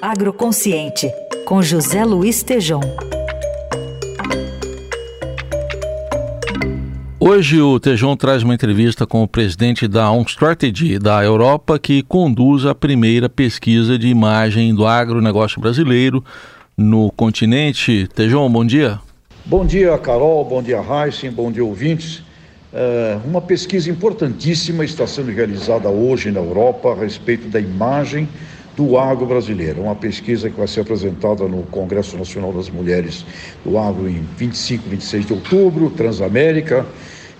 Agroconsciente, com José Luiz Tejom. Hoje o Tejon traz uma entrevista com o presidente da On Strategy da Europa, que conduz a primeira pesquisa de imagem do agronegócio brasileiro no continente. Tejon, bom dia. Bom dia, Carol, bom dia, Heisen, bom dia, ouvintes. É, uma pesquisa importantíssima está sendo realizada hoje na Europa a respeito da imagem do agro brasileiro. Uma pesquisa que vai ser apresentada no Congresso Nacional das Mulheres do Agro em 25 e 26 de outubro, Transamérica,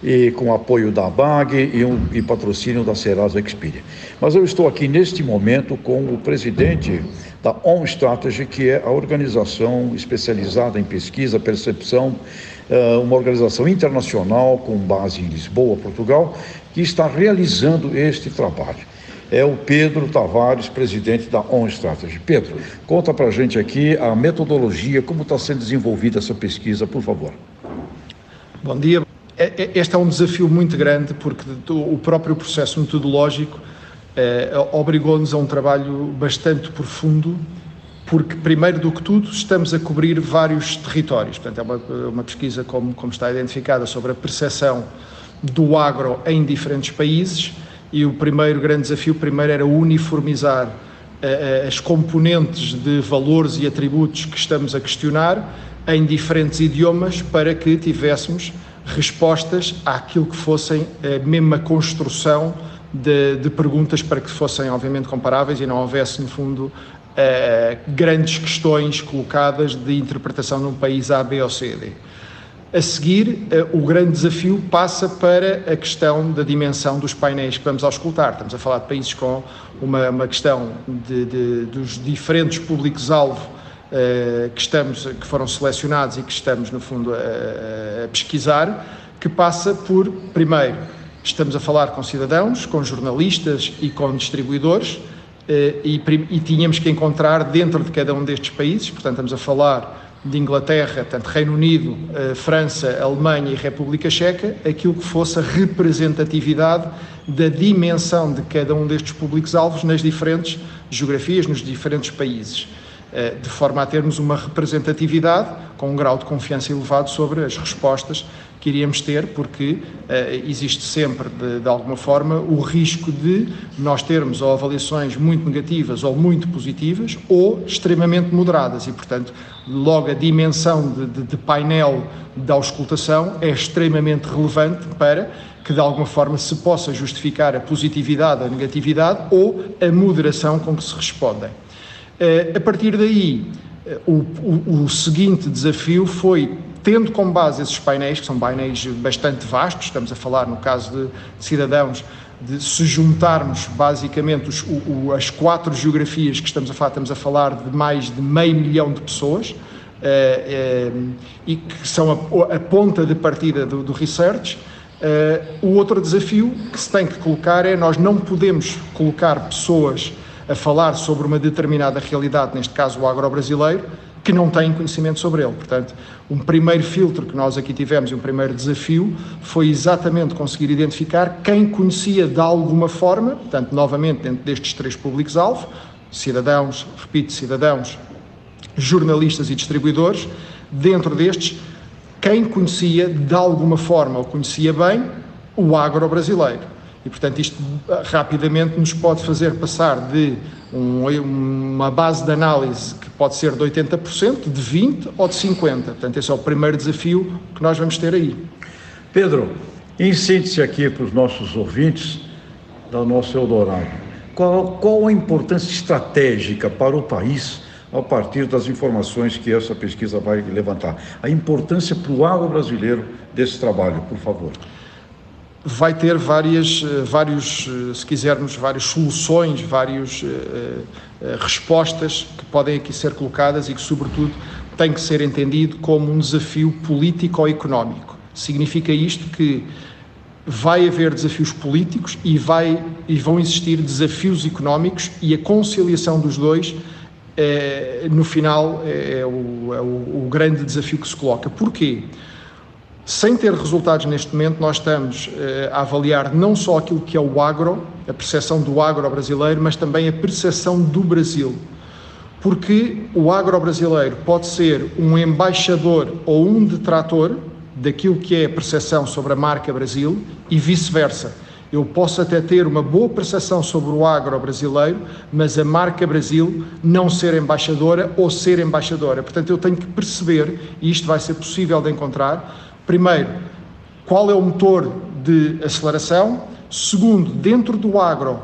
e com apoio da BAG e, um, e patrocínio da Serasa Expedia. Mas eu estou aqui neste momento com o presidente da On Strategy, que é a organização especializada em pesquisa, percepção, eh, uma organização internacional com base em Lisboa, Portugal, que está realizando este trabalho é o Pedro Tavares, presidente da On Strategy. Pedro, conta para a gente aqui a metodologia, como está sendo desenvolvida essa pesquisa, por favor. Bom dia. É, é, este é um desafio muito grande porque o próprio processo metodológico eh, obrigou-nos a um trabalho bastante profundo, porque, primeiro do que tudo, estamos a cobrir vários territórios. Portanto, é uma, uma pesquisa, como, como está identificada, sobre a percepção do agro em diferentes países e o primeiro grande desafio primeiro era uniformizar uh, as componentes de valores e atributos que estamos a questionar em diferentes idiomas para que tivéssemos respostas àquilo que fossem a mesma construção de, de perguntas para que fossem obviamente comparáveis e não houvesse no fundo uh, grandes questões colocadas de interpretação num país A, B ou C, D. A seguir, eh, o grande desafio passa para a questão da dimensão dos painéis que vamos auscultar. Estamos a falar de países com uma, uma questão de, de, dos diferentes públicos-alvo uh, que, estamos, que foram selecionados e que estamos, no fundo, a, a pesquisar, que passa por, primeiro, estamos a falar com cidadãos, com jornalistas e com distribuidores, uh, e, e tínhamos que encontrar dentro de cada um destes países, portanto, estamos a falar de Inglaterra, tanto Reino Unido, eh, França, Alemanha e República Checa, aquilo que fosse a representatividade da dimensão de cada um destes públicos-alvos nas diferentes geografias, nos diferentes países, de forma a termos uma representatividade com um grau de confiança elevado sobre as respostas que iríamos ter, porque uh, existe sempre, de, de, alguma forma, o risco de nós termos ou avaliações muito negativas ou muito positivas ou extremamente moderadas e, portanto, logo a dimensão de, de, de painel da auscultação é extremamente relevante para que de alguma forma se possa justificar a positividade, a negatividade ou a moderação com que se respondem. Uh, a partir daí, uh, o, o, o seguinte desafio foi tendo como base esses painéis, que são painéis bastante vastos, estamos a falar, no caso de, de cidadãos, de se juntarmos basicamente os, o, as quatro geografias que estamos a falar, estamos a falar de mais de meio milhão de pessoas, eh, eh, e que são a, a, ponta de partida do, do research. Eh, o outro desafio que se tem que colocar é nós não podemos colocar pessoas a falar sobre uma determinada realidade, neste caso o agro-brasileiro, que não têm conhecimento sobre ele. Portanto, um primeiro filtro que nós aqui tivemos e um primeiro desafio foi exatamente conseguir identificar quem conhecia de alguma forma, portanto, novamente dentro destes três públicos-alvo, cidadãos, repito, cidadãos, jornalistas e distribuidores, dentro destes, quem conhecia de alguma forma ou conhecia bem o agro brasileiro. E, portanto, isto ah, rapidamente nos pode fazer passar de um, uma base de análise que pode ser de 80%, de 20% ou de 50%. Portanto, esse é o primeiro desafio que nós vamos ter aí. Pedro, síntese aqui para os nossos ouvintes da nossa Eldorado, qual, qual a importância estratégica para o país a partir das informações que essa pesquisa vai levantar? A importância para o agro brasileiro desse trabalho, por favor vai ter várias, eh, vários, eh, se quisermos, várias soluções, várias uh, respostas que podem aqui ser colocadas e que, sobretudo, tem que ser entendido como um desafio político ou económico. Significa isto que vai haver desafios políticos e, vai, e vão existir desafios económicos e a conciliação dos dois, é, no final, é, o, é o, o grande desafio que se coloca. Porquê? Sem ter resultados neste momento, nós estamos eh, a avaliar não só aquilo que é o agro, a percepção do agro brasileiro, mas também a percepção do Brasil. porque o agro brasileiro pode ser um embaixador ou um detrator daquilo que é a percepção sobre a marca Brasil e vice-versa. Eu posso até ter uma boa percepção sobre o agro brasileiro, mas a marca Brasil não ser embaixadora ou ser embaixadora. Portanto, eu tenho que perceber, e isto vai ser possível de encontrar, primeiro, qual é o motor de aceleração, segundo, dentro do agro,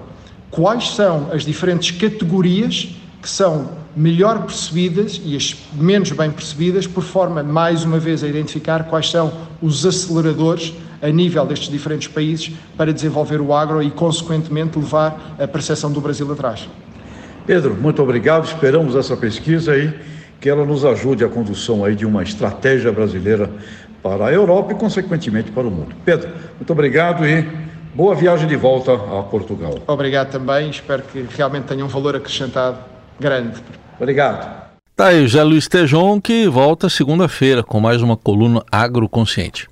quais são as diferentes categorias que são melhor percebidas e as menos bem percebidas, por forma, mais uma vez, a identificar quais são os aceleradores a nível destes diferentes países para desenvolver o agro e, consequentemente, levar a percepção do Brasil atrás. Pedro, muito obrigado. Esperamos essa pesquisa aí, que ela nos ajude a condução aí de uma estratégia brasileira para a Europa e, consequentemente, para o mundo. Pedro, muito obrigado e boa viagem de volta a Portugal. Obrigado também. Espero que realmente tenha um valor acrescentado grande. Obrigado. Tá aí, José Luiz Tejon, que volta segunda-feira com mais uma coluna agroconsciente.